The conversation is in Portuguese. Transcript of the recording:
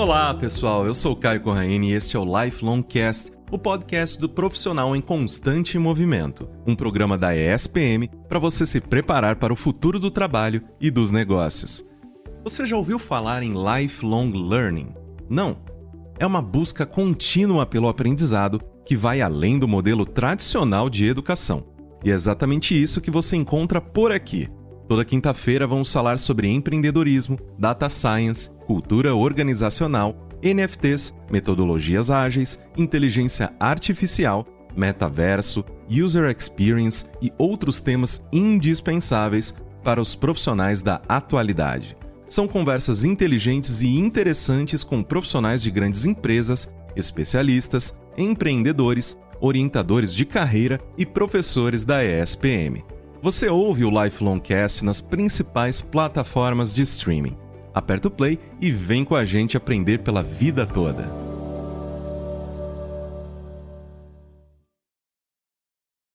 Olá, pessoal. Eu sou Caio Corraine e este é o Lifelong Cast, o podcast do profissional em constante movimento, um programa da ESPM para você se preparar para o futuro do trabalho e dos negócios. Você já ouviu falar em lifelong learning? Não. É uma busca contínua pelo aprendizado que vai além do modelo tradicional de educação. E é exatamente isso que você encontra por aqui. Toda quinta-feira vamos falar sobre empreendedorismo, data science, cultura organizacional, NFTs, metodologias ágeis, inteligência artificial, metaverso, user experience e outros temas indispensáveis para os profissionais da atualidade. São conversas inteligentes e interessantes com profissionais de grandes empresas, especialistas, empreendedores, orientadores de carreira e professores da ESPM. Você ouve o Lifelong Cast nas principais plataformas de streaming. Aperta o play e vem com a gente aprender pela vida toda.